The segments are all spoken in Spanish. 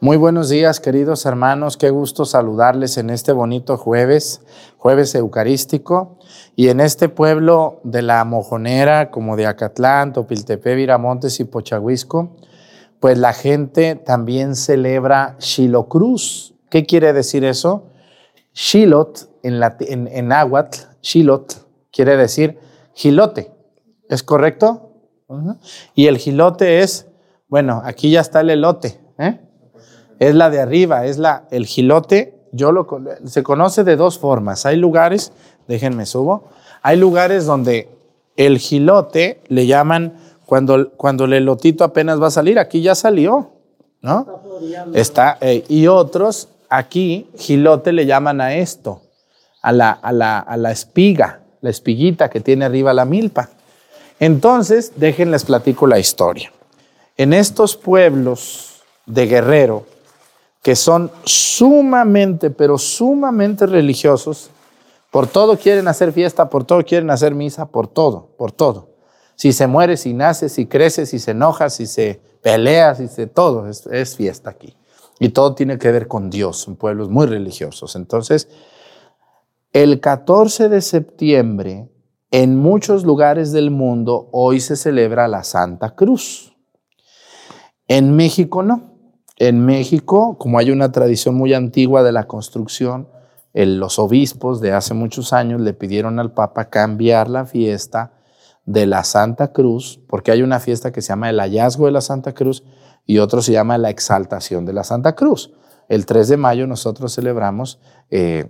Muy buenos días, queridos hermanos. Qué gusto saludarles en este bonito jueves, jueves eucarístico. Y en este pueblo de la Mojonera, como de Acatlán, Topiltepe, Viramontes y Pochahuisco, pues la gente también celebra Xilocruz. ¿Qué quiere decir eso? Xilot, en, la, en, quiere decir gilote. ¿Es correcto? Y el gilote es, bueno, aquí ya está el elote, ¿eh? Es la de arriba, es la, el gilote, yo lo, se conoce de dos formas. Hay lugares, déjenme subo, hay lugares donde el gilote le llaman cuando, cuando el elotito apenas va a salir, aquí ya salió, ¿no? Está, eh, y otros, aquí gilote le llaman a esto, a la, a la, a la espiga, la espiguita que tiene arriba la milpa. Entonces, déjenles platico la historia. En estos pueblos de Guerrero, que son sumamente, pero sumamente religiosos, por todo quieren hacer fiesta, por todo quieren hacer misa, por todo, por todo. Si se muere, si nace, si crece, si se enoja, si se pelea, si se todo, es, es fiesta aquí. Y todo tiene que ver con Dios, son pueblos muy religiosos. Entonces, el 14 de septiembre, en muchos lugares del mundo, hoy se celebra la Santa Cruz. En México no. En México, como hay una tradición muy antigua de la construcción, los obispos de hace muchos años le pidieron al Papa cambiar la fiesta de la Santa Cruz, porque hay una fiesta que se llama el hallazgo de la Santa Cruz y otro se llama la exaltación de la Santa Cruz. El 3 de mayo nosotros celebramos eh,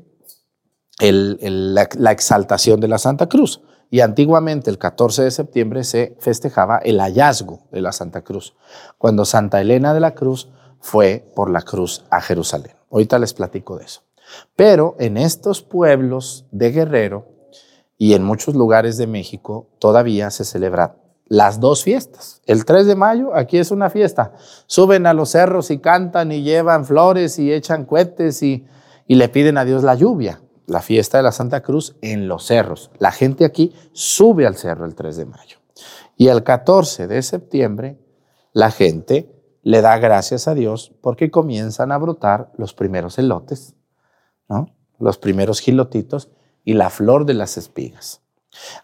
la, exaltación de la Santa Cruz. Y antiguamente, el 14 de septiembre, se festejaba el hallazgo de la Santa Cruz, cuando Santa Elena de la Cruz fue por la cruz a Jerusalén. Ahorita les platico de eso. Pero en estos pueblos de Guerrero y en muchos lugares de México todavía se celebran las dos fiestas. El 3 de mayo, aquí es una fiesta. Suben a los cerros y cantan y llevan flores y echan cohetes y, y le piden a Dios la lluvia la fiesta de la Santa Cruz en los cerros. La gente aquí sube al cerro el 3 de mayo. Y el 14 de septiembre, la gente le da gracias a Dios porque comienzan a brotar los primeros elotes, los primeros gilotitos y la flor de las espigas.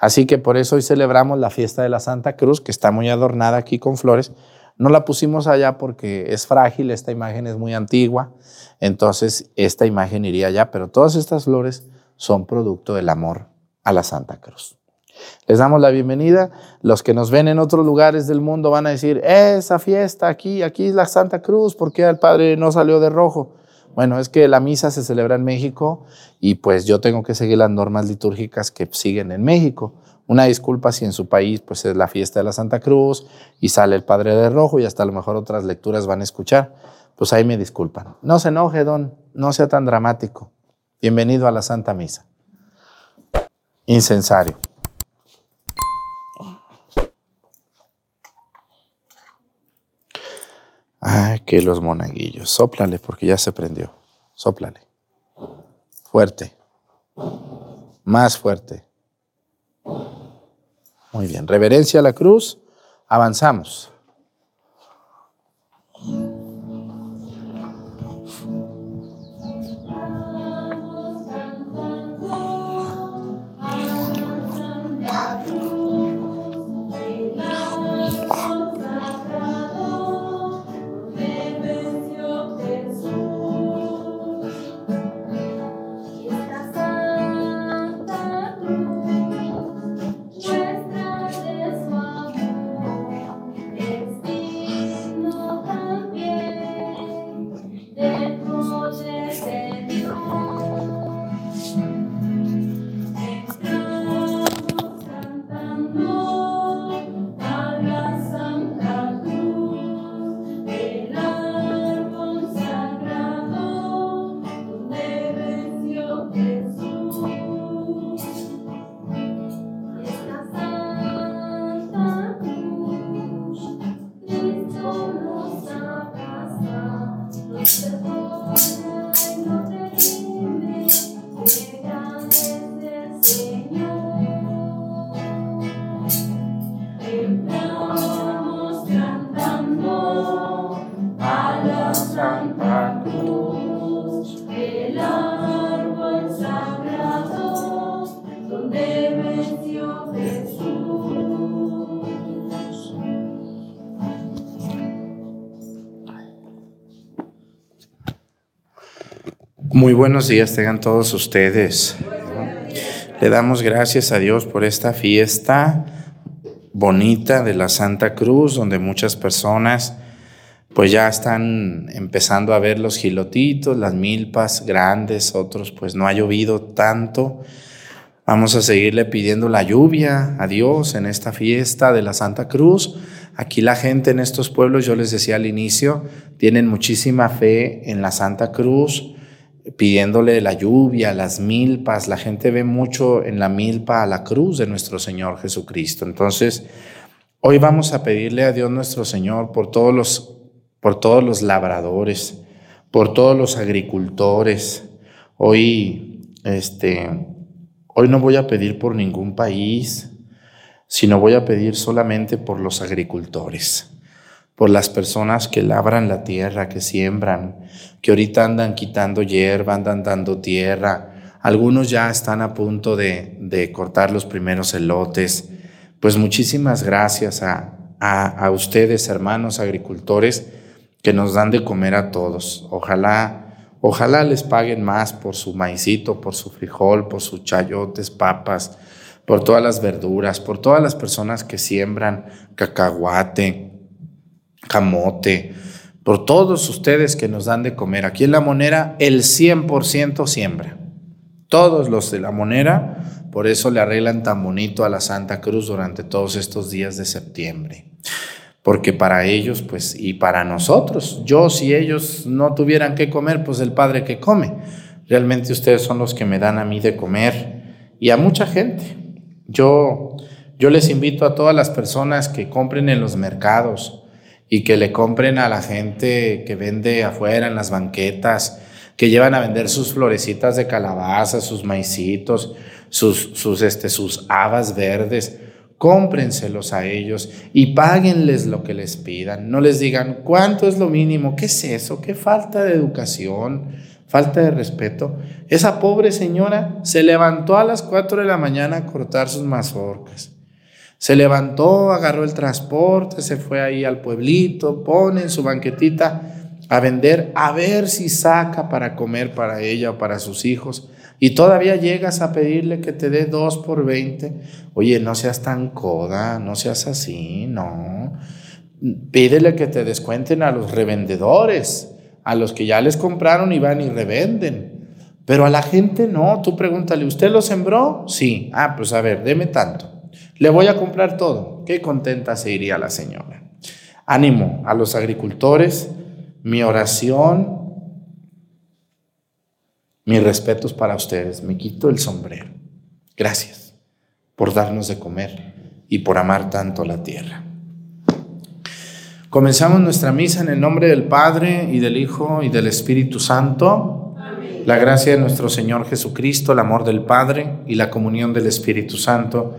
Así que por eso hoy celebramos la fiesta de la Santa Cruz, que está muy adornada aquí con flores, no la pusimos allá porque es frágil, esta imagen es muy antigua, entonces esta imagen iría allá, pero todas estas flores son producto del amor a la Santa Cruz. Les damos la bienvenida. Los que nos ven en otros lugares del mundo van a decir, esa fiesta aquí, aquí es la Santa Cruz, ¿por qué el Padre no salió de rojo? Bueno, es que la misa se celebra en México y pues yo tengo que seguir las normas litúrgicas que siguen en México. Una disculpa si en su país pues es la fiesta de la Santa Cruz y sale el Padre de Rojo y hasta a lo mejor otras lecturas van a escuchar. Pues ahí me disculpan. No se enoje, don, no sea tan dramático. Bienvenido a la Santa Misa. Incensario. Ay, que los monaguillos. Sóplale porque ya se prendió. Sóplale. Fuerte. Más fuerte. Muy bien, reverencia a la cruz, avanzamos. Buenos días tengan todos ustedes. Le damos gracias a Dios por esta fiesta bonita de la Santa Cruz, donde muchas personas pues ya están empezando a ver los gilotitos, las milpas grandes, otros pues no ha llovido tanto. Vamos a seguirle pidiendo la lluvia a Dios en esta fiesta de la Santa Cruz. Aquí la gente en estos pueblos, yo les decía al inicio, tienen muchísima fe en la Santa Cruz, pidiéndole la lluvia, las milpas. La gente ve mucho en la milpa a la cruz de nuestro Señor Jesucristo. Entonces, hoy vamos a pedirle a Dios nuestro Señor por todos los por todos los labradores, por todos los agricultores. Hoy, este, hoy no voy a pedir por ningún país, sino voy a pedir solamente por los agricultores, por las personas que labran la tierra, que siembran, que ahorita andan quitando hierba, andan dando tierra. Algunos ya están a punto de, cortar los primeros elotes. Pues muchísimas gracias a, a, a ustedes, hermanos agricultores, que nos dan de comer a todos. Ojalá, ojalá les paguen más por su maicito, por su frijol, por sus chayotes, papas, por todas las verduras, por todas las personas que siembran cacahuate, camote, por todos ustedes que nos dan de comer. Aquí en La Monera el 100% siembra. Todos los de La Monera, por eso le arreglan tan bonito a la Santa Cruz durante todos estos días de septiembre porque para ellos, pues, y para nosotros, yo si ellos no tuvieran que comer, pues el Padre que come. Realmente ustedes son los que me dan a mí de comer y a mucha gente. Yo, yo les invito a todas las personas que compren en los mercados y que le compren a la gente que vende afuera en las banquetas, que llevan a vender sus florecitas de calabaza, sus maicitos, sus, sus, este, sus habas verdes cómprenselos a ellos y páguenles lo que les pidan. No les digan, ¿cuánto es lo mínimo? ¿Qué es eso? ¿Qué falta de educación? Falta de respeto. Esa pobre señora se levantó a las 4 de la mañana a cortar sus mazorcas. Se levantó, agarró el transporte, se fue ahí al pueblito, pone en su banquetita a vender, a ver si saca para comer para ella o para sus hijos. Y todavía llegas a pedirle que te dé dos por veinte. Oye, no seas tan coda, no seas así, no. Pídele que te descuenten a los revendedores, a los que ya les compraron y van y revenden. Pero a la gente no, tú pregúntale, ¿usted lo sembró? Sí. Ah, pues a ver, deme tanto. Le voy a comprar todo. Qué contenta se iría la señora. Ánimo a los agricultores, mi oración mis respetos para ustedes. Me quito el sombrero. Gracias por darnos de comer y por amar tanto la tierra. Comenzamos nuestra misa en el nombre del Padre y del Hijo y del Espíritu Santo. La gracia de nuestro Señor Jesucristo, el amor del Padre y la comunión del Espíritu Santo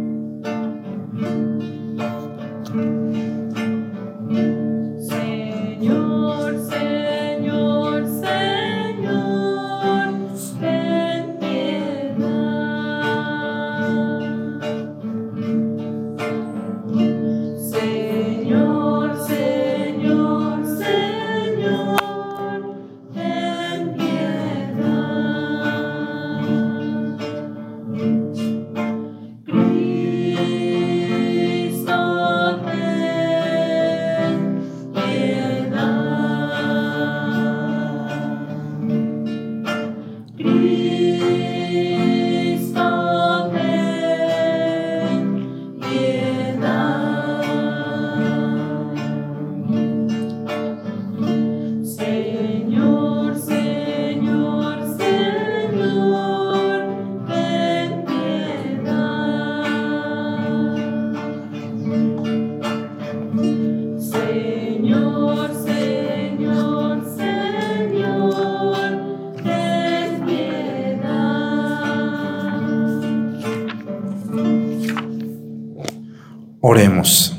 Oremos.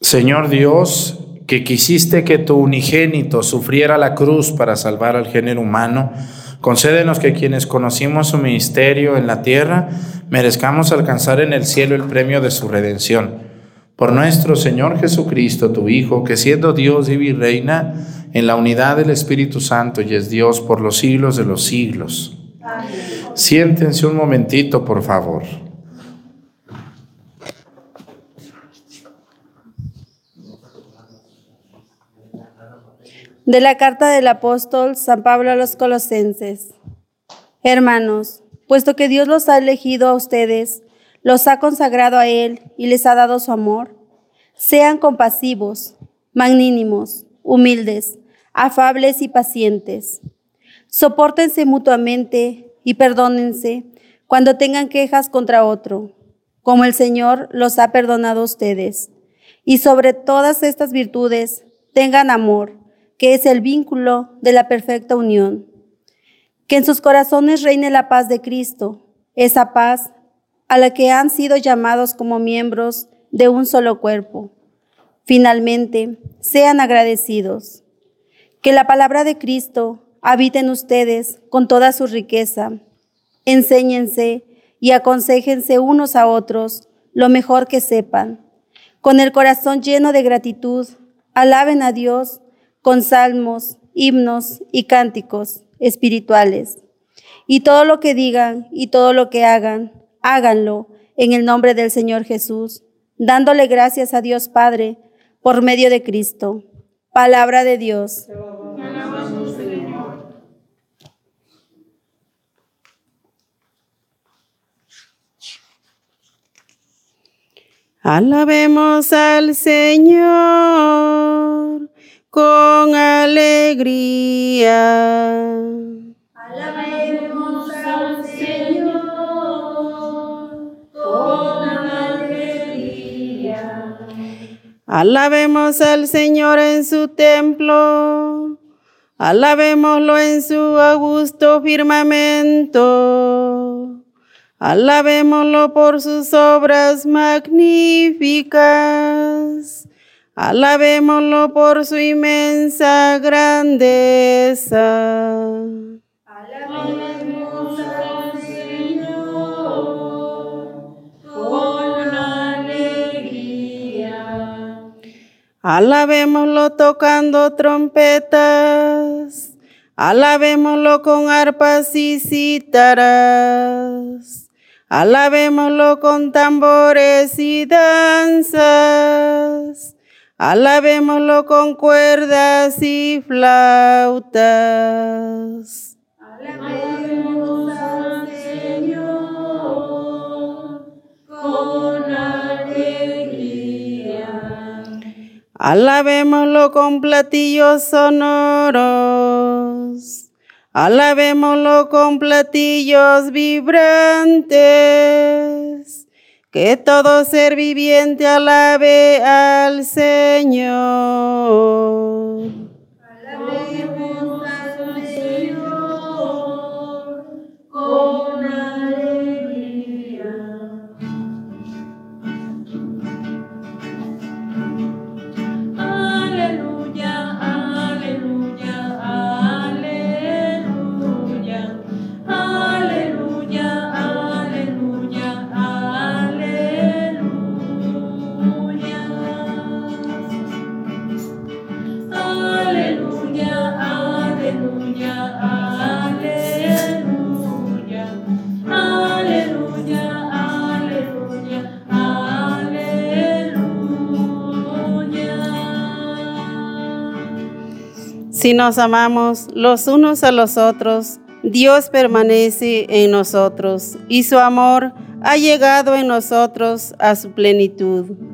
Señor Dios, que quisiste que tu unigénito sufriera la cruz para salvar al género humano, concédenos que quienes conocimos su ministerio en la tierra merezcamos alcanzar en el cielo el premio de su redención. Por nuestro Señor Jesucristo, tu Hijo, que siendo Dios y reina en la unidad del Espíritu Santo y es Dios por los siglos de los siglos. Siéntense un momentito, por favor. De la carta del apóstol San Pablo a los colosenses. Hermanos, puesto que Dios los ha elegido a ustedes, los ha consagrado a Él y les ha dado su amor, sean compasivos, magnánimos, humildes, afables y pacientes. Sopórtense mutuamente y perdónense cuando tengan quejas contra otro, como el Señor los ha perdonado a ustedes. Y sobre todas estas virtudes, tengan amor que es el vínculo de la perfecta unión. Que en sus corazones reine la paz de Cristo, esa paz a la que han sido llamados como miembros de un solo cuerpo. Finalmente, sean agradecidos. Que la palabra de Cristo habite en ustedes con toda su riqueza. Enséñense y aconsejense unos a otros lo mejor que sepan. Con el corazón lleno de gratitud, alaben a Dios con salmos, himnos y cánticos espirituales. Y todo lo que digan y todo lo que hagan, háganlo en el nombre del Señor Jesús, dándole gracias a Dios Padre por medio de Cristo. Palabra de Dios. Alabemos al Señor con alegría. Alabemos al Señor con alegría. Alabemos al Señor en su templo. Alabémoslo en su augusto firmamento. Alabémoslo por sus obras magníficas. Alabémoslo por su inmensa grandeza. Alabemos al Señor con alegría. Alabémoslo tocando trompetas. Alabémoslo con arpas y cítaras. Alabémoslo con tambores y danzas. Alabémoslo con cuerdas y flautas. Alabemos al Señor con alegría. Alabémoslo con platillos sonoros. Alabémoslo con platillos vibrantes. Que todo ser viviente alabe al Señor. Alabemos al Señor Si nos amamos los unos a los otros, Dios permanece en nosotros y su amor ha llegado en nosotros a su plenitud.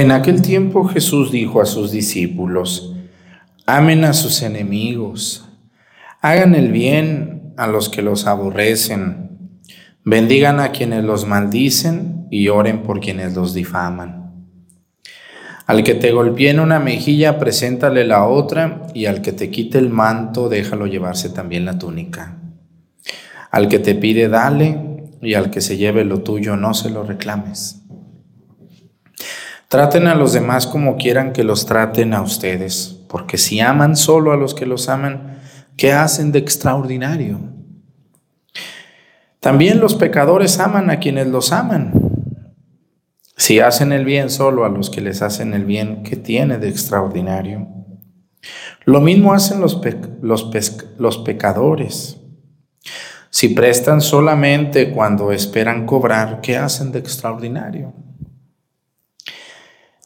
En aquel tiempo Jesús dijo a sus discípulos, amen a sus enemigos, hagan el bien a los que los aborrecen, bendigan a quienes los maldicen y oren por quienes los difaman. Al que te golpee en una mejilla, preséntale la otra, y al que te quite el manto, déjalo llevarse también la túnica. Al que te pide, dale, y al que se lleve lo tuyo, no se lo reclames. Traten a los demás como quieran que los traten a ustedes, porque si aman solo a los que los aman, ¿qué hacen de extraordinario? También los pecadores aman a quienes los aman. Si hacen el bien solo a los que les hacen el bien, ¿qué tiene de extraordinario? Lo mismo hacen los, los pecadores. Si prestan solamente cuando esperan cobrar, ¿qué hacen de extraordinario?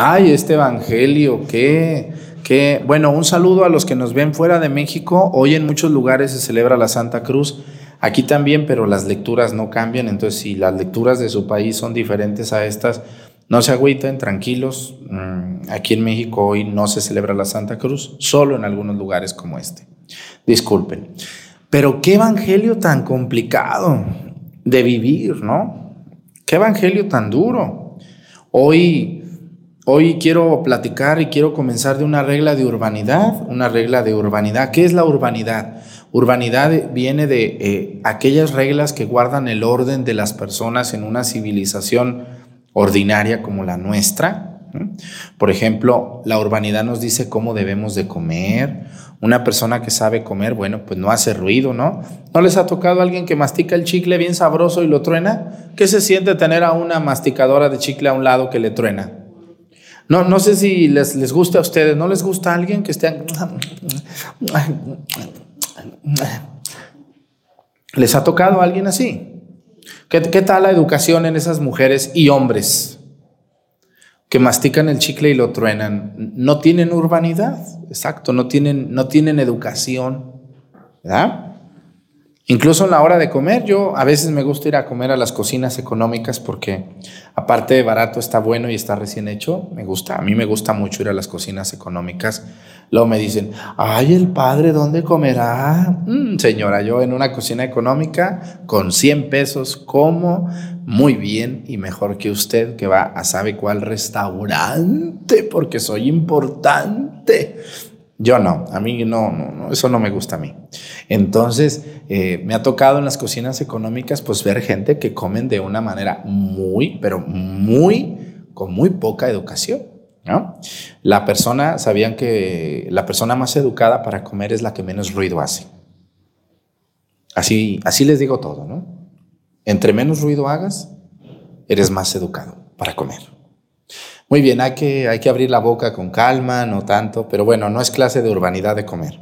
Ay, este Evangelio, qué, qué... Bueno, un saludo a los que nos ven fuera de México. Hoy en muchos lugares se celebra la Santa Cruz. Aquí también, pero las lecturas no cambian. Entonces, si las lecturas de su país son diferentes a estas, no se agüiten, tranquilos. Mm, aquí en México hoy no se celebra la Santa Cruz, solo en algunos lugares como este. Disculpen. Pero qué evangelio tan complicado de vivir, ¿no? Qué evangelio tan duro. Hoy Hoy quiero platicar y quiero comenzar de una regla de urbanidad, una regla de urbanidad. ¿Qué es la urbanidad? Urbanidad viene de eh, aquellas reglas que guardan el orden de las personas en una civilización ordinaria como la nuestra. Por ejemplo, la urbanidad nos dice cómo debemos de comer. Una persona que sabe comer, bueno, pues no hace ruido, ¿no? ¿No les ha tocado a alguien que mastica el chicle bien sabroso y lo truena? ¿Qué se siente tener a una masticadora de chicle a un lado que le truena? No, no sé si les, les gusta a ustedes, ¿no les gusta a alguien que esté... ¿Les ha tocado a alguien así? ¿Qué, ¿Qué, tal la educación en esas mujeres y hombres que mastican el chicle y lo truenan? No tienen urbanidad, exacto, no tienen, no tienen educación, ¿verdad? Incluso en la hora de comer, yo a veces me gusta ir a comer a las cocinas económicas porque aparte de barato está bueno y está recién hecho, me gusta, a mí me gusta mucho ir a las cocinas económicas. Luego me dicen, ay, el padre, ¿dónde comerá? Mm, señora, yo en una cocina económica con 100 pesos como muy bien y mejor que usted que va a sabe cuál restaurante porque soy importante. Yo no, a mí no, no, eso no me gusta a mí. Entonces, eh, me ha tocado en las cocinas económicas, pues ver gente que comen de una manera muy, pero muy, con muy poca educación. ¿no? La persona, sabían que la persona más educada para comer es la que menos ruido hace. Así, así les digo todo, ¿no? Entre menos ruido hagas, eres más educado para comer. Muy bien, hay que, abrir la boca con calma, no tanto, pero bueno, no es clase de urbanidad de comer.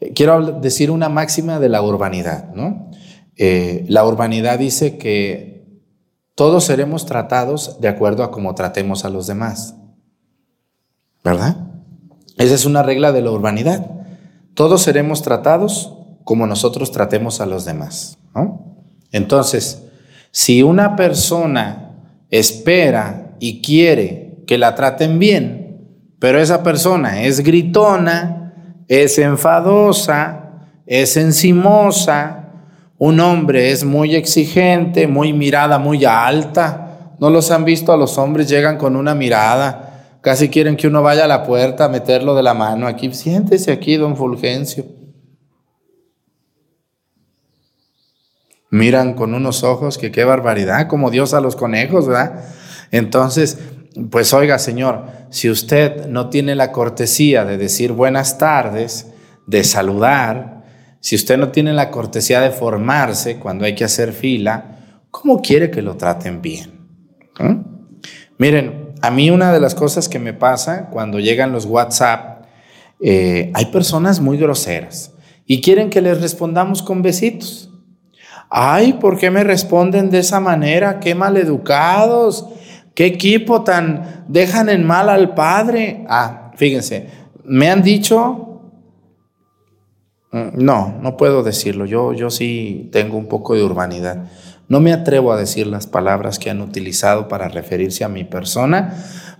Eh, quiero decir una máxima de la urbanidad, ¿no? Eh, la urbanidad dice que todos seremos tratados de acuerdo a cómo tratemos a los demás. ¿Verdad? Esa es una regla de la urbanidad. Todos seremos tratados como nosotros tratemos a los demás. Entonces, si una persona espera y quiere que la traten bien, pero esa persona es gritona, es enfadosa, es encimosa, un hombre es muy exigente, muy mirada muy alta. ¿No los han visto a los hombres? Llegan con una mirada Casi quieren que uno vaya a la puerta a meterlo de la mano. Aquí, siéntese aquí, don Fulgencio. Miran con unos ojos que qué barbaridad, como Dios a los conejos, ¿verdad? Entonces, pues oiga, Señor, si usted no tiene la cortesía de decir buenas tardes, de saludar, si usted no tiene la cortesía de formarse cuando hay que hacer fila, ¿cómo quiere que lo traten bien? ¿Eh? Miren, a mí una de las cosas que me pasa cuando llegan los WhatsApp, eh, hay personas muy groseras y quieren que les respondamos con besitos. Ay, ¿por qué me responden de esa manera? Qué maleducados, qué equipo tan dejan en mal al padre. Ah, fíjense, me han dicho, mm, no, no puedo decirlo, yo, yo sí tengo un poco de urbanidad. No me atrevo a decir las palabras que han utilizado para referirse a mi persona,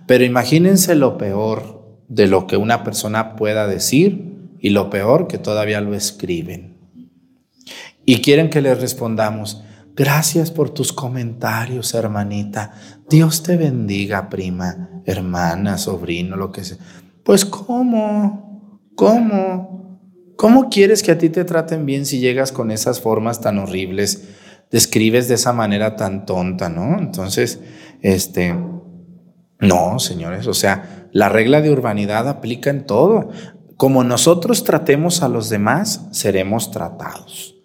pero imagínense lo peor de lo que una persona pueda decir y lo peor que todavía lo escriben. Y quieren que les respondamos, gracias por tus comentarios, hermanita. Dios te bendiga, prima, hermana, sobrino, lo que sea. Pues ¿cómo? ¿Cómo? ¿Cómo quieres que a ti te traten bien si llegas con esas formas tan horribles? describes de esa manera tan tonta, ¿no? Entonces, este, no, señores, o sea, la regla de urbanidad aplica en todo. Como nosotros tratemos a los demás, seremos tratados.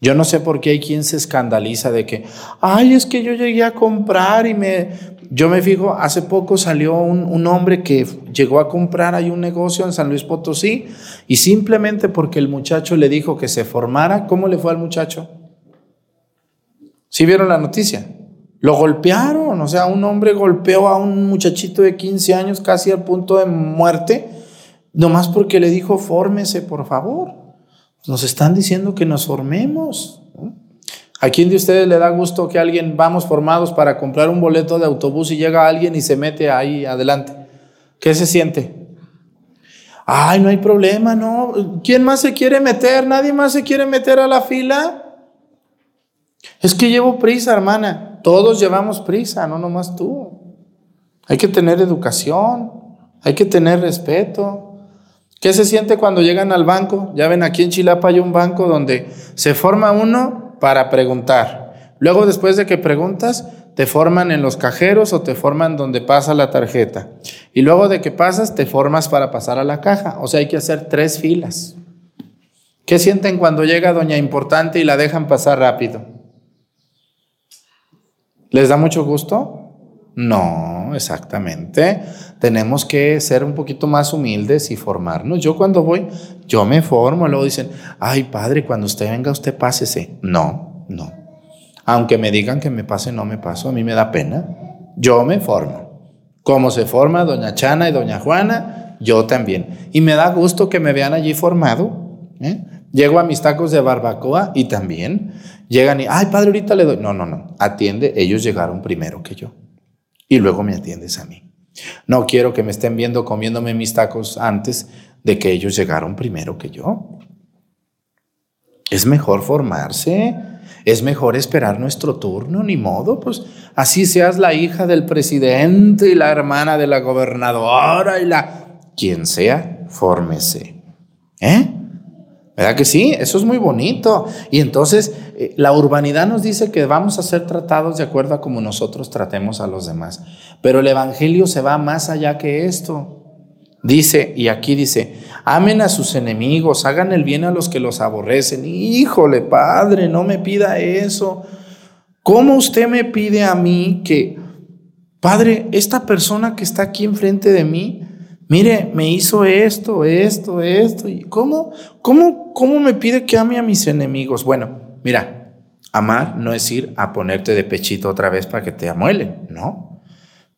Yo no sé por qué hay quien se escandaliza de que, ay, es que yo llegué a comprar y me... Yo me fijo, hace poco salió un, un, hombre que llegó a comprar ahí un negocio en San Luis Potosí y simplemente porque el muchacho le dijo que se formara, ¿cómo le fue al muchacho? ¿Sí vieron la noticia? Lo golpearon, o sea, un hombre golpeó a un muchachito de 15 años casi al punto de muerte, nomás porque le dijo, fórmese, por favor. Nos están diciendo que nos formemos. ¿A quién de ustedes le da gusto que alguien vamos formados para comprar un boleto de autobús y llega alguien y se mete ahí adelante? ¿Qué se siente? Ay, no hay problema, no. ¿Quién más se quiere meter? Nadie más se quiere meter a la fila. Es que llevo prisa, hermana. Todos llevamos prisa, no nomás tú. Hay que tener educación, hay que tener respeto. ¿Qué se siente cuando llegan al banco? Ya ven, aquí en Chilapa hay un banco donde se forma uno para preguntar. Luego, después de que preguntas, te forman en los cajeros o te forman donde pasa la tarjeta. Y luego de que pasas, te formas para pasar a la caja. O sea, hay que hacer tres filas. ¿Qué sienten cuando llega Doña Importante y la dejan pasar rápido? ¿Les da mucho gusto? No, exactamente. Tenemos que ser un poquito más humildes y formarnos. Yo cuando voy, yo me formo. Luego dicen, ay padre, cuando usted venga, usted pásese. No, no. Aunque me digan que me pase, no me paso. A mí me da pena. Yo me formo. Como se forma doña Chana y doña Juana, yo también. Y me da gusto que me vean allí formado. ¿eh? Llego a mis tacos de barbacoa y también. Llegan y, ay, padre, ahorita le doy. No, no, no. Atiende, ellos llegaron primero que yo. Y luego me atiendes a mí. No quiero que me estén viendo comiéndome mis tacos antes de que ellos llegaron primero que yo. Es mejor formarse, es mejor esperar nuestro turno, ni modo, pues así seas la hija del presidente y la hermana de la gobernadora y la quien sea, fórmese. ¿Eh? ¿Verdad que sí? Eso es muy bonito. Y entonces eh, la urbanidad nos dice que vamos a ser tratados de acuerdo a como nosotros tratemos a los demás. Pero el Evangelio se va más allá que esto. Dice, y aquí dice, amen a sus enemigos, hagan el bien a los que los aborrecen. Híjole, Padre, no me pida eso. ¿Cómo usted me pide a mí que, Padre, esta persona que está aquí enfrente de mí, mire, me hizo esto, esto, esto. ¿Y cómo, cómo, cómo me pide que ame a mis enemigos? Bueno, mira, Amar no es ir a ponerte de pechito otra vez para que te amuelen, no.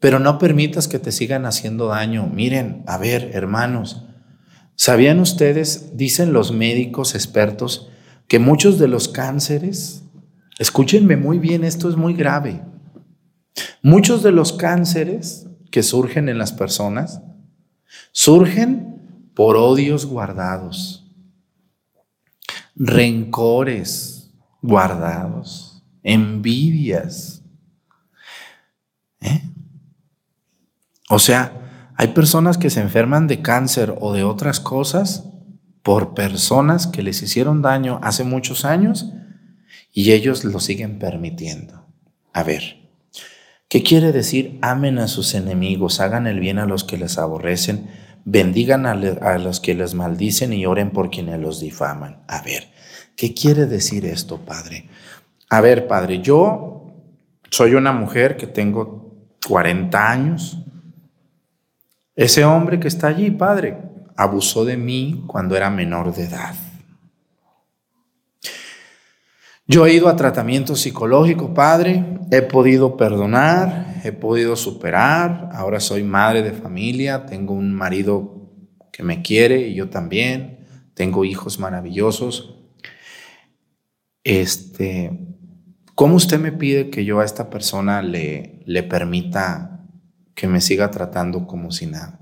Pero no permitas que te sigan haciendo daño. Miren, a ver, hermanos, ¿sabían ustedes, dicen los médicos expertos, que muchos de los cánceres, escúchenme muy bien, esto es muy grave, muchos de los cánceres que surgen en las personas surgen por odios guardados, rencores guardados, envidias. ¿Eh? O sea, hay personas que se enferman de cáncer o de otras cosas por personas que les hicieron daño hace muchos años y ellos lo siguen permitiendo. A ver, ¿Qué quiere decir? Amen a sus enemigos, hagan el bien a los que les aborrecen, bendigan a, los que les maldicen y oren por quienes los difaman. A ver, ¿qué quiere decir esto, Padre? A ver, Padre, yo soy una mujer que tengo 40 años. Ese hombre que está allí, Padre, abusó de mí cuando era menor de edad. Yo he ido a tratamiento psicológico, padre, he podido perdonar, he podido superar, ahora soy madre de familia, tengo un marido que me quiere y yo también, tengo hijos maravillosos. Este, ¿cómo usted me pide que yo a esta persona le, le permita que me siga tratando como si nada?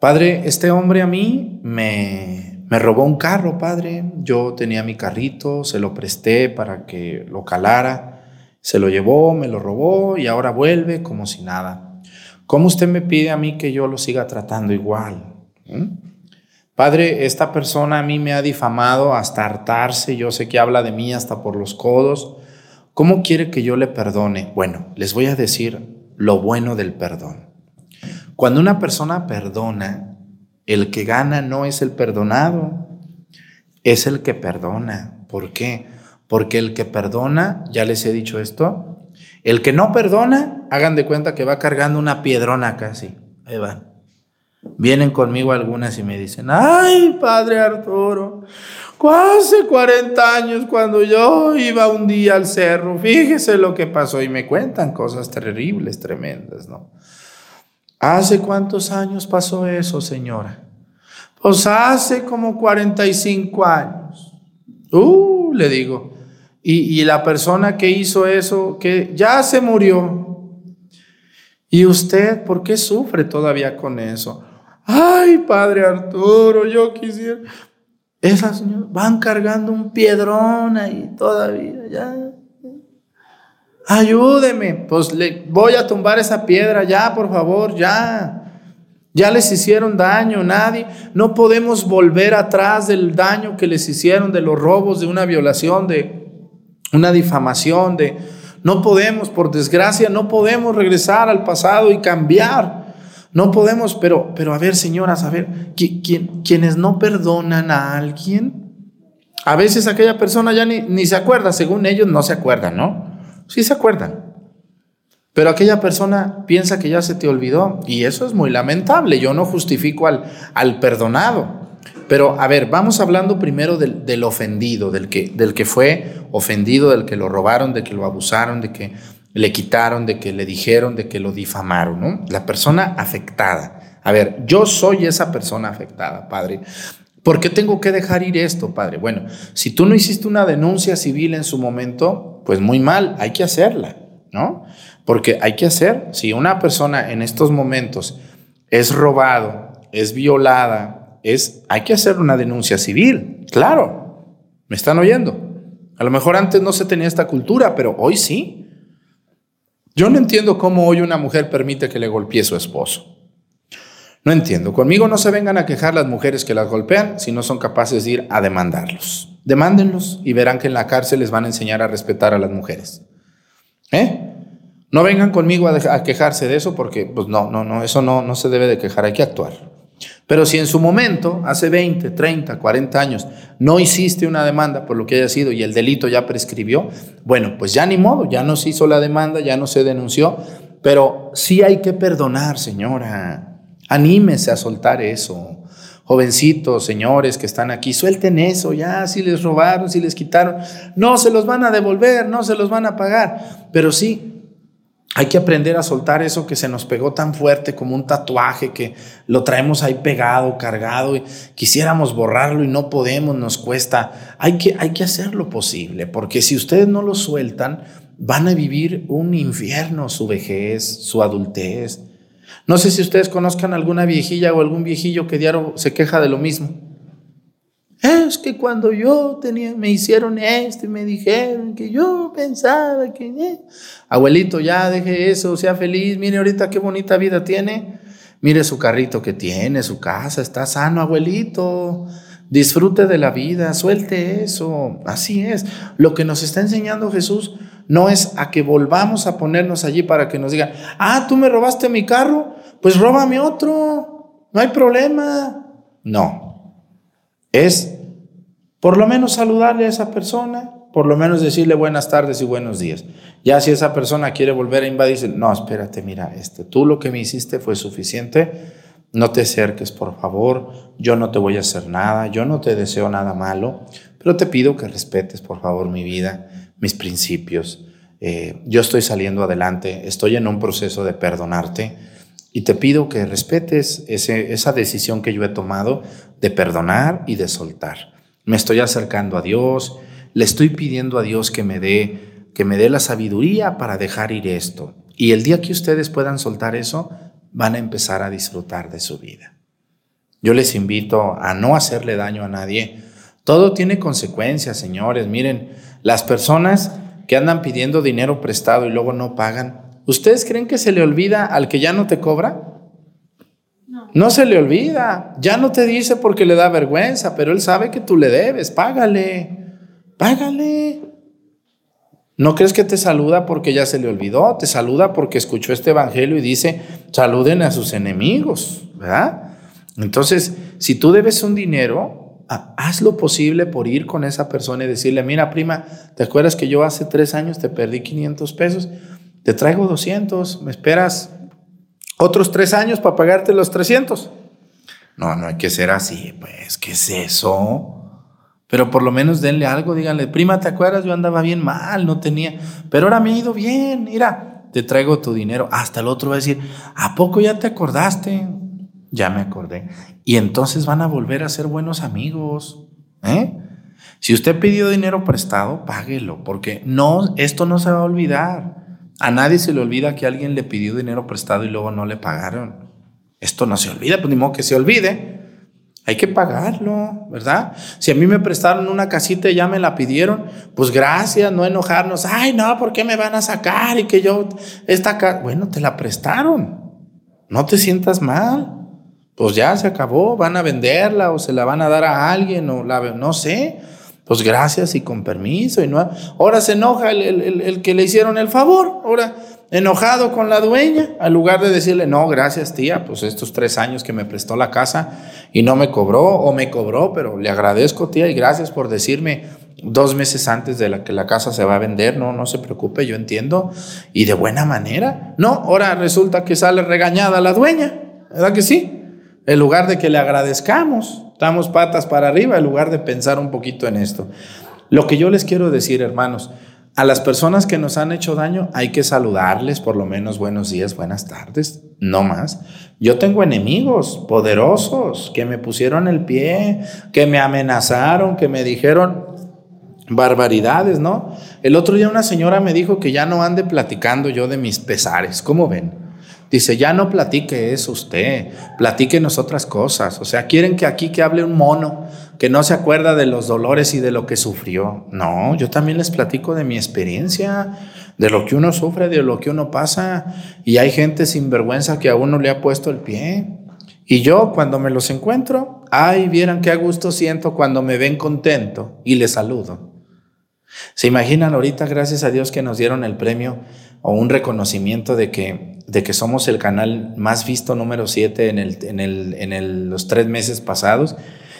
Padre, este hombre a mí me, me robó un carro, padre. Yo tenía mi carrito, se lo presté para que lo calara. Se lo llevó, me lo robó y ahora vuelve como si nada. ¿Cómo usted me pide a mí que yo lo siga tratando igual? ¿Mm? Padre, esta persona a mí me ha difamado hasta hartarse. Yo sé que habla de mí hasta por los codos. ¿Cómo quiere que yo le perdone? Bueno, les voy a decir lo bueno del perdón. Cuando una persona perdona, el que gana no es el perdonado, es el que perdona. ¿Por qué? Porque el que perdona, ya les he dicho esto, el que no perdona, hagan de cuenta que va cargando una piedrona casi. Ahí van. Vienen conmigo algunas y me dicen, ay, padre Arturo, hace 40 años cuando yo iba un día al cerro, fíjese lo que pasó y me cuentan cosas terribles, tremendas, ¿no? ¿Hace cuántos años pasó eso, señora? Pues hace como 45 años. Uh, le digo. Y, y la persona que hizo eso, que ya se murió. ¿Y usted por qué sufre todavía con eso? Ay, padre Arturo, yo quisiera. Esas van cargando un piedrón ahí todavía, ya ayúdeme, pues le voy a tumbar esa piedra, ya, por favor, ya. Ya les hicieron daño, nadie. No podemos volver atrás del daño que les hicieron, de los robos, de una violación, de una difamación, de... No podemos, por desgracia, no podemos regresar al pasado y cambiar. No podemos, pero, pero a ver, señoras, a ver, quienes no perdonan a alguien, a veces aquella persona ya ni, ni se acuerda, según ellos no se acuerdan, ¿no? Sí se acuerdan. Pero aquella persona piensa que ya se te olvidó y eso es muy lamentable. Yo no justifico al, al perdonado. Pero a ver, vamos hablando primero del, del, ofendido, del que, del que fue ofendido, del que lo robaron, de que lo abusaron, de que le quitaron, de que le dijeron, de que lo difamaron, ¿no? La persona afectada. A ver, yo soy esa persona afectada, Padre. ¿Por qué tengo que dejar ir esto, Padre? Bueno, si tú no hiciste una denuncia civil en su momento, pues muy mal, hay que hacerla, ¿no? Porque hay que hacer, si una persona en estos momentos es robado, es violada, es, hay que hacer una denuncia civil, claro, me están oyendo. A lo mejor antes no se tenía esta cultura, pero hoy sí. Yo no entiendo cómo hoy una mujer permite que le golpee su esposo. No entiendo. Conmigo no se vengan a quejar las mujeres que las golpean si no son capaces de ir a demandarlos. Demándenlos y verán que en la cárcel les van a enseñar a respetar a las mujeres. ¿Eh? No vengan conmigo a, quejarse de eso porque, pues no, no, no, eso no, no se debe de quejar, hay que actuar. Pero si en su momento, hace 20, 30, 40 años, no hiciste una demanda por lo que haya sido y el delito ya prescribió, bueno, pues ya ni modo, ya no se hizo la demanda, ya no se denunció, pero sí hay que perdonar, señora. Anímese a soltar eso. Jovencitos, señores que están aquí, suelten eso, ya, si les robaron, si les quitaron, no se los van a devolver, no se los van a pagar, pero sí, hay que aprender a soltar eso que se nos pegó tan fuerte como un tatuaje que lo traemos ahí pegado, cargado y quisiéramos borrarlo y no podemos, nos cuesta. Hay que, hay que hacer lo posible, porque si ustedes no lo sueltan, van a vivir un infierno su vejez, su adultez. No sé si ustedes conozcan alguna viejilla o algún viejillo que diario se queja de lo mismo. Es que cuando yo tenía, me hicieron esto y me dijeron que yo pensaba que... Eh". Abuelito, ya deje eso, sea feliz, mire ahorita qué bonita vida tiene. Mire su carrito que tiene, su casa, está sano, abuelito. Disfrute de la vida, suelte eso. Así es. Lo que nos está enseñando Jesús no es a que volvamos a ponernos allí para que nos digan, ah, tú me robaste mi carro, pues róbame otro, no hay problema. No, es por lo menos saludarle a esa persona, por lo menos decirle buenas tardes y buenos días. Ya si esa persona quiere volver a invadirse, no, espérate, mira, este, tú lo que me hiciste fue suficiente, no te acerques, por favor, yo no te voy a hacer nada, yo no te deseo nada malo, pero te pido que respetes, por favor, mi vida, mis principios. Eh, yo estoy saliendo adelante, estoy en un proceso de perdonarte y te pido que respetes esa decisión que yo he tomado de perdonar y de soltar. Me estoy acercando a Dios, le estoy pidiendo a Dios que me dé que me dé la sabiduría para dejar ir esto. Y el día que ustedes puedan soltar eso, van a empezar a disfrutar de su vida. Yo les invito a no hacerle daño a nadie. Todo tiene consecuencias, señores. Miren, las personas que andan pidiendo dinero prestado y luego no pagan, ¿ustedes creen que se le olvida al que ya no te cobra? No se le olvida, ya no te dice porque le da vergüenza, pero él sabe que tú le debes, págale, págale. ¿No crees que te saluda porque ya se le olvidó? Te saluda porque escuchó este evangelio y dice, saluden a sus enemigos, ¿verdad? Entonces, si tú debes un dinero, haz lo posible por ir con esa persona y decirle, mira prima, ¿te acuerdas que yo hace tres años te perdí 500 pesos? Te traigo 200, ¿me esperas otros tres años para pagarte los 300. No, no hay que ser así, pues, ¿qué es eso? Pero por lo menos denle algo, díganle, prima, ¿te acuerdas? Yo andaba bien mal, no tenía, pero ahora me ha ido bien, mira, te traigo tu dinero. Hasta el otro va a decir, ¿a poco ya te acordaste? Ya me acordé. Y entonces van a volver a ser buenos amigos. ¿eh? Si usted pidió dinero prestado, páguelo, porque no, esto no se va a olvidar. A nadie se le olvida que alguien le pidió dinero prestado y luego no le pagaron. Esto no se olvida, pues ni modo que se olvide. Hay que pagarlo, ¿verdad? Si a mí me prestaron una casita y ya me la pidieron, pues gracias, no enojarnos. Ay, no, ¿por qué me van a sacar? Y que yo, esta casa, bueno, te la prestaron. No te sientas mal. Pues ya se acabó, van a venderla o se la van a dar a alguien o la, no sé. Pues gracias y con permiso. Y no, ahora se enoja el, que le hicieron el favor. Ahora enojado con la dueña, al lugar de decirle, no, gracias tía, pues estos tres años que me prestó la casa y no me cobró o me cobró, pero le agradezco tía y gracias por decirme dos meses antes de la que la casa se va a vender, no, no se preocupe, yo entiendo, y de buena manera. No, ahora resulta que sale regañada la dueña, ¿verdad que sí? En lugar de que le agradezcamos, estamos patas para arriba en lugar de pensar un poquito en esto. Lo que yo les quiero decir, hermanos, a las personas que nos han hecho daño hay que saludarles por lo menos buenos días, buenas tardes, no más. Yo tengo enemigos poderosos que me pusieron el pie, que me amenazaron, que me dijeron barbaridades, ¿no? El otro día una señora me dijo que ya no ande platicando yo de mis pesares, ¿cómo ven? Dice, ya no platique eso usted, platíquenos otras cosas. O sea, quieren que aquí que hable un mono que no se acuerda de los dolores y de lo que sufrió. No, yo también les platico de mi experiencia, de lo que uno sufre, de lo que uno pasa. Y hay gente sin vergüenza que a uno le ha puesto el pie. Y yo cuando me los encuentro, ay, vieran qué a gusto siento cuando me ven contento y les saludo. ¿Se imaginan ahorita, gracias a Dios, que nos dieron el premio o un reconocimiento de que de que somos el canal más visto número 7 en, el, en, el, en los tres meses pasados.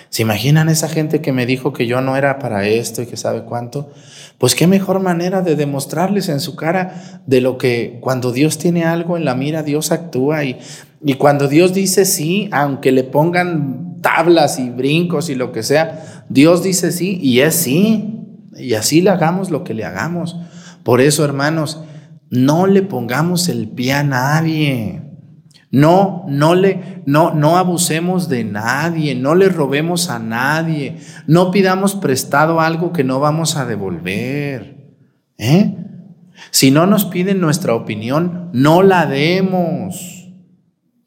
¿Se imaginan esa gente que me dijo que yo no era para esto y que sabe cuánto? Pues qué mejor manera de demostrarles en su cara de lo que cuando Dios tiene algo en la mira, Dios actúa y, y cuando Dios dice sí, aunque le pongan tablas y brincos y lo que sea. Dios dice sí y es sí. Y así le hagamos lo que le hagamos. Por eso, hermanos, no le pongamos el pie a nadie. No, no le, no, no abusemos de nadie, no le robemos a nadie, no pidamos prestado algo que no vamos a devolver. ¿eh? Si no nos piden nuestra opinión, no la demos.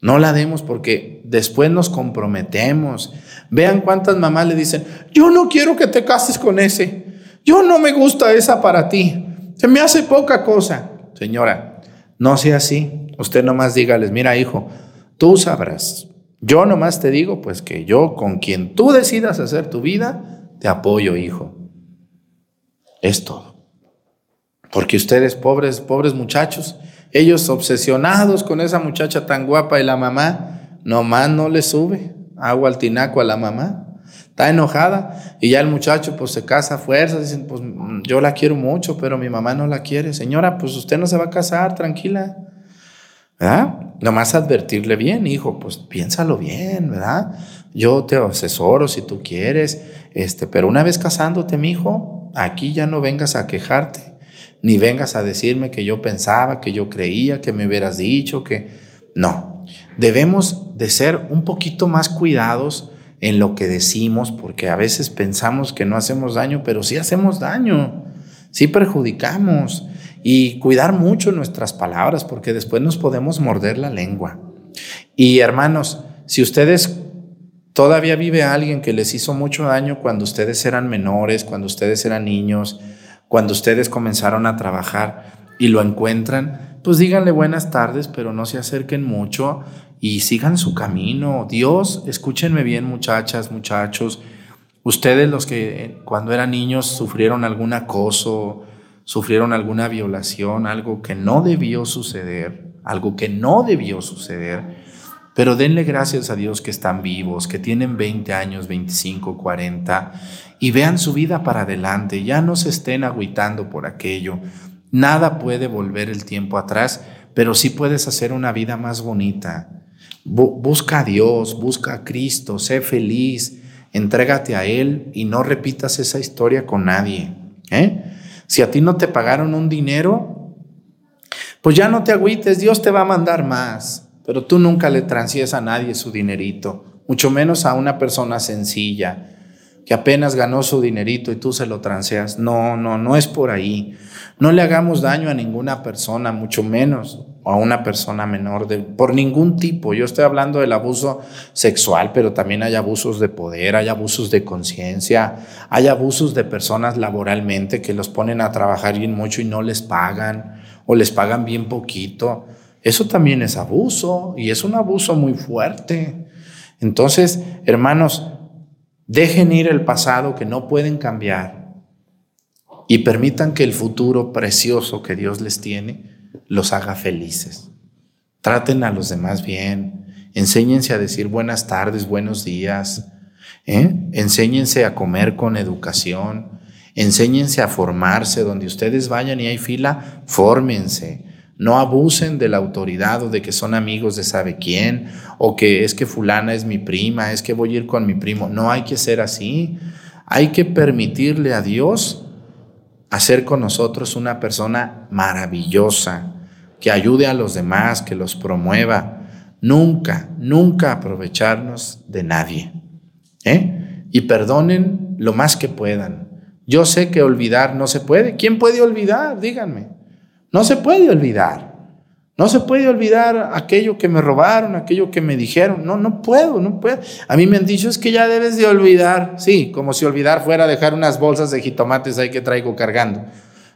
No la demos porque después nos comprometemos. Vean cuántas mamás le dicen, yo no quiero que te cases con ese. Yo no me gusta esa para ti. Se me hace poca cosa. Señora, no sea así. Usted nomás dígales, mira hijo, tú sabrás. Yo nomás te digo, pues que yo con quien tú decidas hacer tu vida, te apoyo, hijo. Es todo. Porque ustedes, pobres, pobres muchachos, ellos obsesionados con esa muchacha tan guapa y la mamá, nomás no le sube agua al tinaco a la mamá. Está enojada y ya el muchacho pues se casa a fuerza. Dicen, pues yo la quiero mucho, pero mi mamá no la quiere. Señora, pues usted no se va a casar, tranquila. ¿verdad? Nomás advertirle bien, hijo, pues piénsalo bien, ¿verdad? Yo te asesoro si tú quieres, este, pero una vez casándote, mi hijo, aquí ya no vengas a quejarte, ni vengas a decirme que yo pensaba, que yo creía, que me hubieras dicho, que no. Debemos de ser un poquito más cuidados en lo que decimos, porque a veces pensamos que no hacemos daño, pero sí hacemos daño, sí perjudicamos y cuidar mucho nuestras palabras porque después nos podemos morder la lengua. Y hermanos, si ustedes todavía vive alguien que les hizo mucho daño cuando ustedes eran menores, cuando ustedes eran niños, cuando ustedes comenzaron a trabajar y lo encuentran, pues díganle buenas tardes, pero no se acerquen mucho y sigan su camino. Dios, escúchenme bien muchachas, muchachos, ustedes los que cuando eran niños sufrieron algún acoso, sufrieron alguna violación, algo que no debió suceder, algo que no debió suceder, pero denle gracias a Dios que están vivos, que tienen 20 años, 25, 40, y vean su vida para adelante, ya no se estén agüitando por aquello. Nada puede volver el tiempo atrás, pero sí puedes hacer una vida más bonita. Busca a Dios, busca a Cristo, sé feliz, entrégate a Él y no repitas esa historia con nadie. ¿eh? Si a ti no te pagaron un dinero, pues ya no te agüites, Dios te va a mandar más. Pero tú nunca le transíes a nadie su dinerito, mucho menos a una persona sencilla que apenas ganó su dinerito y tú se lo transeas. No, no, no es por ahí. No le hagamos daño a ninguna persona, mucho menos a una persona menor, de, por ningún tipo. Yo estoy hablando del abuso sexual, pero también hay abusos de poder, hay abusos de conciencia, hay abusos de personas laboralmente que los ponen a trabajar bien mucho y no les pagan o les pagan bien poquito. Eso también es abuso y es un abuso muy fuerte. Entonces, hermanos, dejen ir el pasado que no pueden cambiar y permitan que el futuro precioso que Dios les tiene los haga felices. Traten a los demás bien, enséñense a decir buenas tardes, buenos días, ¿eh? enséñense a comer con educación, enséñense a formarse, donde ustedes vayan y hay fila, fórmense. No abusen de la autoridad o de que son amigos de sabe quién, o que es que fulana es mi prima, es que voy a ir con mi primo. No hay que ser así. Hay que permitirle a Dios hacer con nosotros una persona maravillosa, que ayude a los demás, que los promueva. Nunca, nunca aprovecharnos de nadie. ¿eh? Y perdonen lo más que puedan. Yo sé que olvidar no se puede. ¿Quién puede olvidar? Díganme. No se puede olvidar. No se puede olvidar aquello que me robaron, aquello que me dijeron. No, no puedo, no puedo. A mí me han dicho es que ya debes de olvidar. Sí, como si olvidar fuera dejar unas bolsas de jitomates ahí que traigo cargando.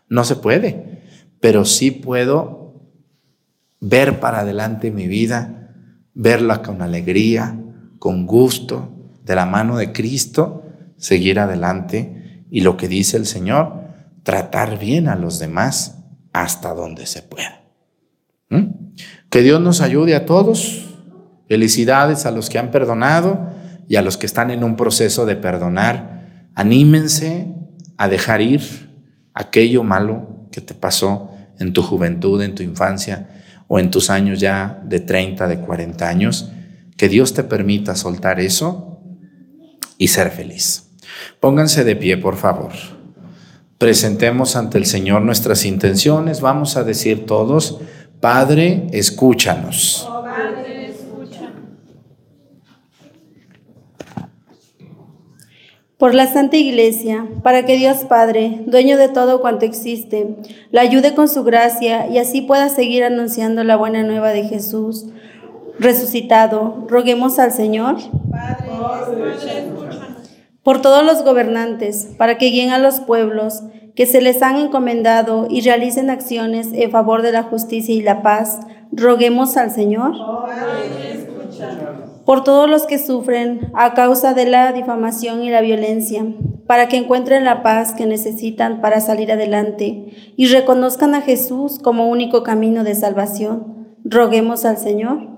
No se puede. Pero sí puedo ver para adelante mi vida, verla con alegría, con gusto, de la mano de Cristo, seguir adelante. Y lo que dice el Señor, tratar bien a los demás hasta donde se pueda. ¿Mm? Que Dios nos ayude a todos. Felicidades a los que han perdonado y a los que están en un proceso de perdonar. Anímense a dejar ir aquello malo que te pasó en tu juventud, en tu infancia o en tus años ya de 30, de 40 años. Que Dios te permita soltar eso y ser feliz. Pónganse de pie, por favor. Presentemos ante el Señor nuestras intenciones. Vamos a decir todos, Padre, escúchanos. Por la Santa Iglesia, para que Dios Padre, dueño de todo cuanto existe, la ayude con su gracia y así pueda seguir anunciando la buena nueva de Jesús resucitado. Roguemos al Señor. por todos los gobernantes, para que guíen a los pueblos que se les han encomendado y realicen acciones en favor de la justicia y la paz. Roguemos al Señor por todos los que sufren a causa de la difamación y la violencia, para que encuentren la paz que necesitan para salir adelante y reconozcan a Jesús como único camino de salvación. Roguemos al Señor.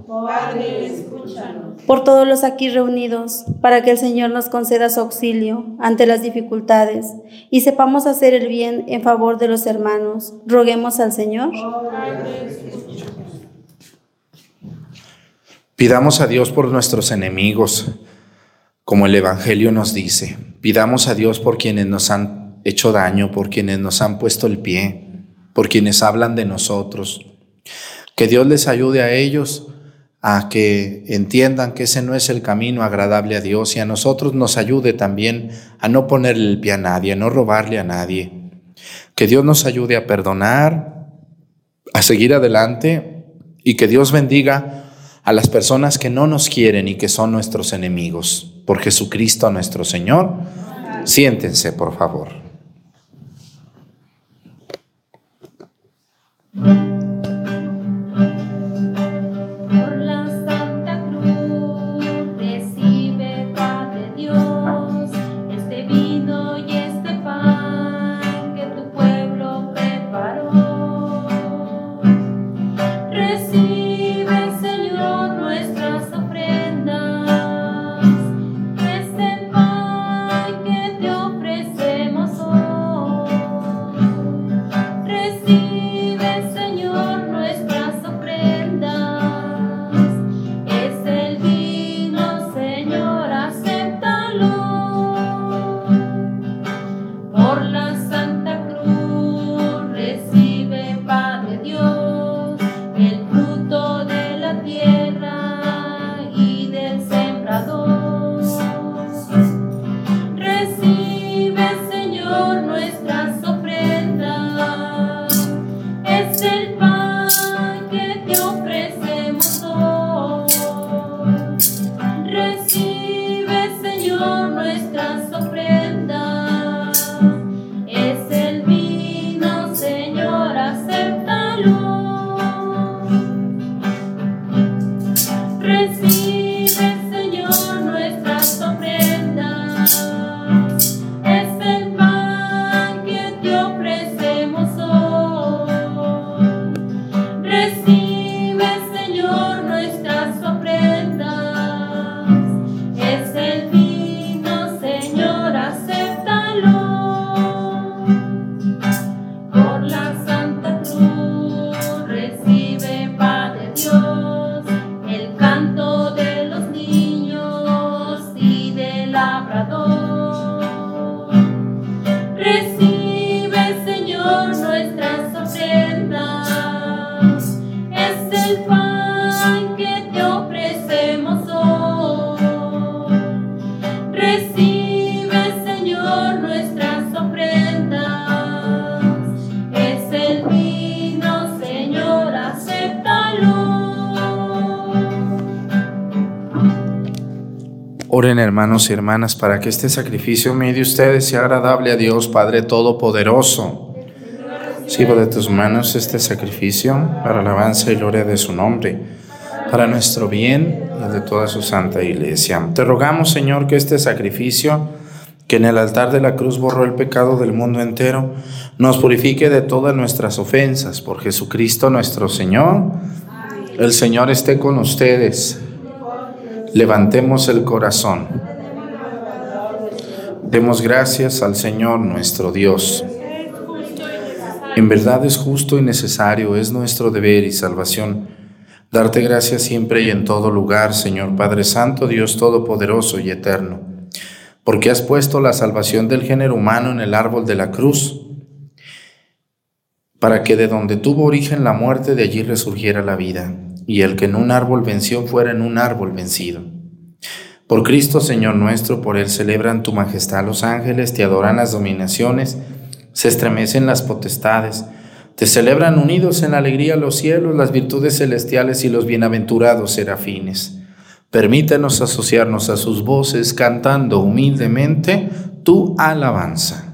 Por todos los aquí reunidos, para que el Señor nos conceda su auxilio ante las dificultades y sepamos hacer el bien en favor de los hermanos. Roguemos al Señor. Pidamos a Dios por nuestros enemigos, como el Evangelio nos dice. Pidamos a Dios por quienes nos han hecho daño, por quienes nos han puesto el pie, por quienes hablan de nosotros. Que Dios les ayude a ellos a que entiendan que ese no es el camino agradable a Dios y a nosotros nos ayude también a no ponerle el pie a nadie, a no robarle a nadie. Que Dios nos ayude a perdonar, a seguir adelante y que Dios bendiga a las personas que no nos quieren y que son nuestros enemigos. Por Jesucristo nuestro Señor. Siéntense, por favor. Hermanos y hermanas para que este sacrificio de ustedes sea agradable a Dios Padre Todopoderoso. Sigo de tus manos este sacrificio para alabanza y gloria de su nombre, para nuestro bien y el de toda su santa iglesia. Te rogamos Señor que este sacrificio que en el altar de la cruz borró el pecado del mundo entero, nos purifique de todas nuestras ofensas por Jesucristo nuestro Señor. El Señor esté con ustedes. Levantemos el corazón. Demos gracias al Señor nuestro Dios. En verdad es justo y necesario, es nuestro deber y salvación darte gracias siempre y en todo lugar, Señor Padre Santo, Dios Todopoderoso y Eterno. porque has puesto la salvación del género humano en el árbol de la cruz, para que de donde tuvo origen la muerte, de allí resurgiera la vida, y el que en un árbol venció fuera en un árbol vencido. Por Cristo, Señor nuestro, por Él celebran tu majestad los ángeles, te adoran las dominaciones, se estremecen las potestades, te celebran unidos en alegría los cielos, las virtudes celestiales y los bienaventurados serafines. Permítanos asociarnos a sus voces cantando humildemente tu alabanza.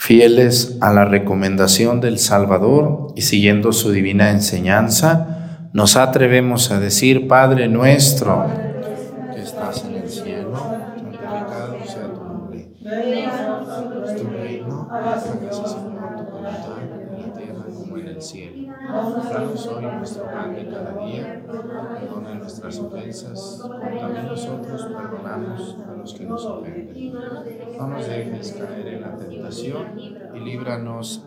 Fieles a la recomendación del Salvador y siguiendo su divina enseñanza, nos atrevemos a decir, Padre nuestro, que estás en el cielo, santificado sea tu nombre. Tu reino, hágase según tu voluntad, en la tierra como en el cielo. Danos hoy nuestro pan de cada día. Perdona nuestras ofensas, como también nosotros perdonamos a los que nos ofenden. No nos dejes caer en la tentación y líbranos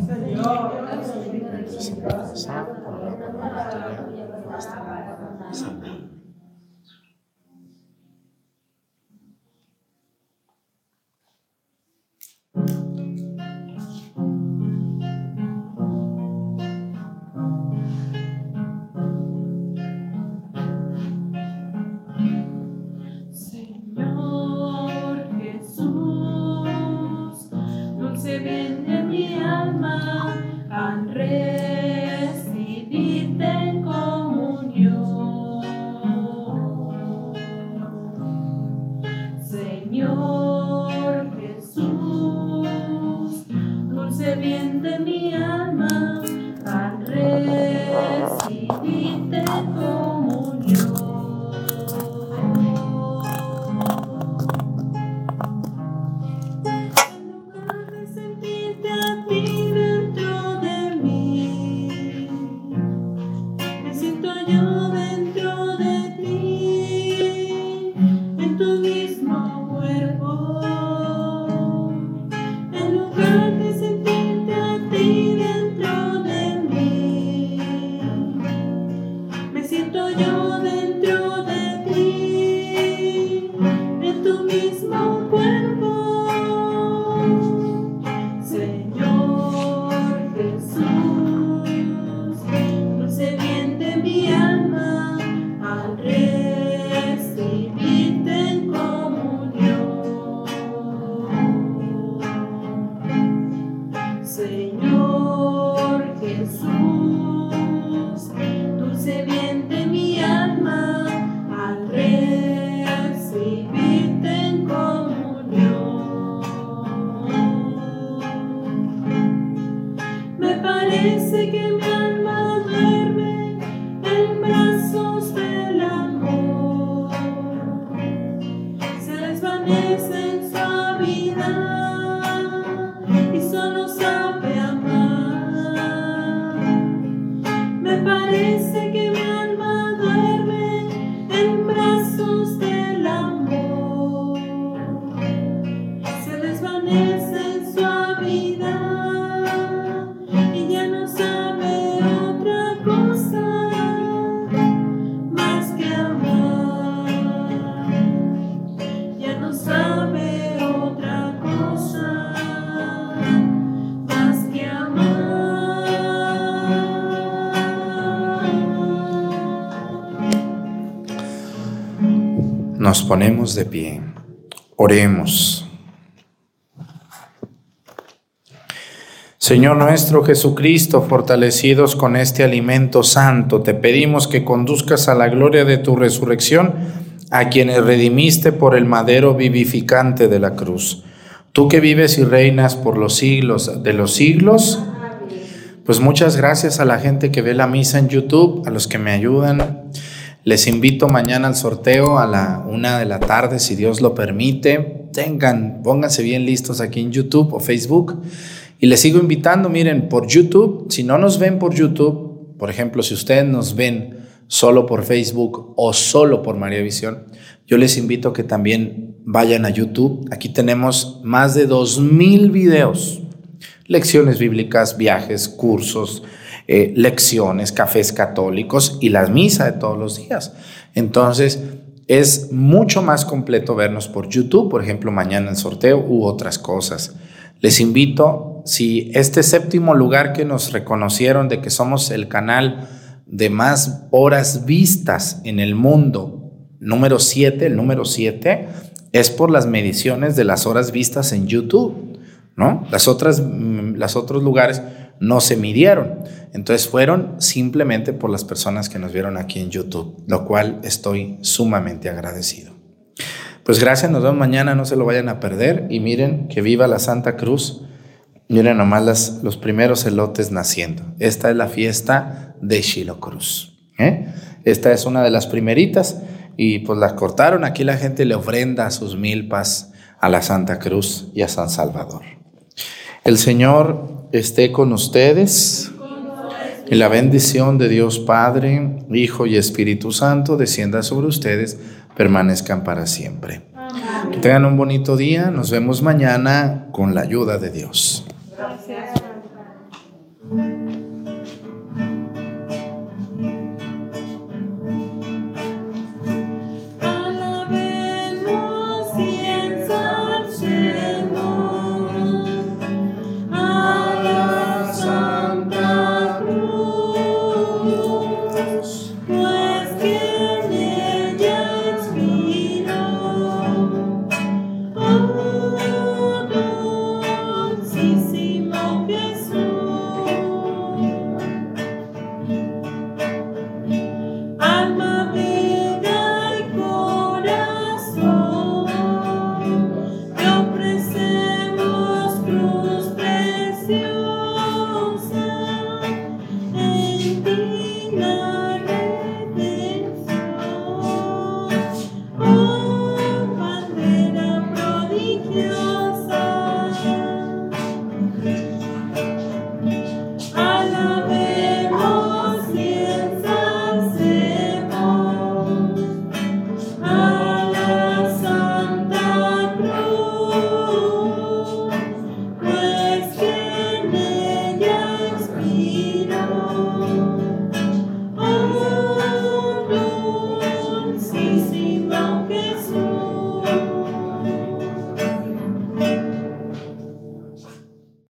Nos ponemos de pie. Oremos. Señor nuestro Jesucristo, fortalecidos con este alimento santo, te pedimos que conduzcas a la gloria de tu resurrección a quienes redimiste por el madero vivificante de la cruz. Tú que vives y reinas por los siglos de los siglos, pues muchas gracias a la gente que ve la misa en YouTube, a los que me ayudan. Les invito mañana al sorteo a la una de la tarde, si Dios lo permite. Tengan, pónganse bien listos aquí en YouTube o Facebook. Y les sigo invitando, miren, por YouTube, si no nos ven por YouTube, por ejemplo, si ustedes nos ven solo por Facebook o solo por María Visión, yo les invito que también vayan a YouTube. Aquí tenemos más de 2.000 videos, lecciones bíblicas, viajes, cursos, eh, lecciones, cafés católicos y la misa de todos los días. Entonces, es mucho más completo vernos por YouTube, por ejemplo, mañana el sorteo u otras cosas. Les invito, si este séptimo lugar que nos reconocieron de que somos el canal de más horas vistas en el mundo, número 7, el número 7, es por las mediciones de las horas vistas en YouTube, ¿no? Las otras, mm, los otros lugares no se midieron. Entonces fueron simplemente por las personas que nos vieron aquí en YouTube, lo cual estoy sumamente agradecido. Pues gracias, nos vemos mañana, no se lo vayan a perder y miren que viva la Santa Cruz. Miren nomás las, los primeros elotes naciendo. Esta es la fiesta de Shiloh Cruz. ¿eh? Esta es una de las primeritas y pues las cortaron. Aquí la gente le ofrenda sus milpas a la Santa Cruz y a San Salvador. El Señor esté con ustedes. Y la bendición de Dios Padre, Hijo y Espíritu Santo descienda sobre ustedes, permanezcan para siempre. Que tengan un bonito día. Nos vemos mañana con la ayuda de Dios.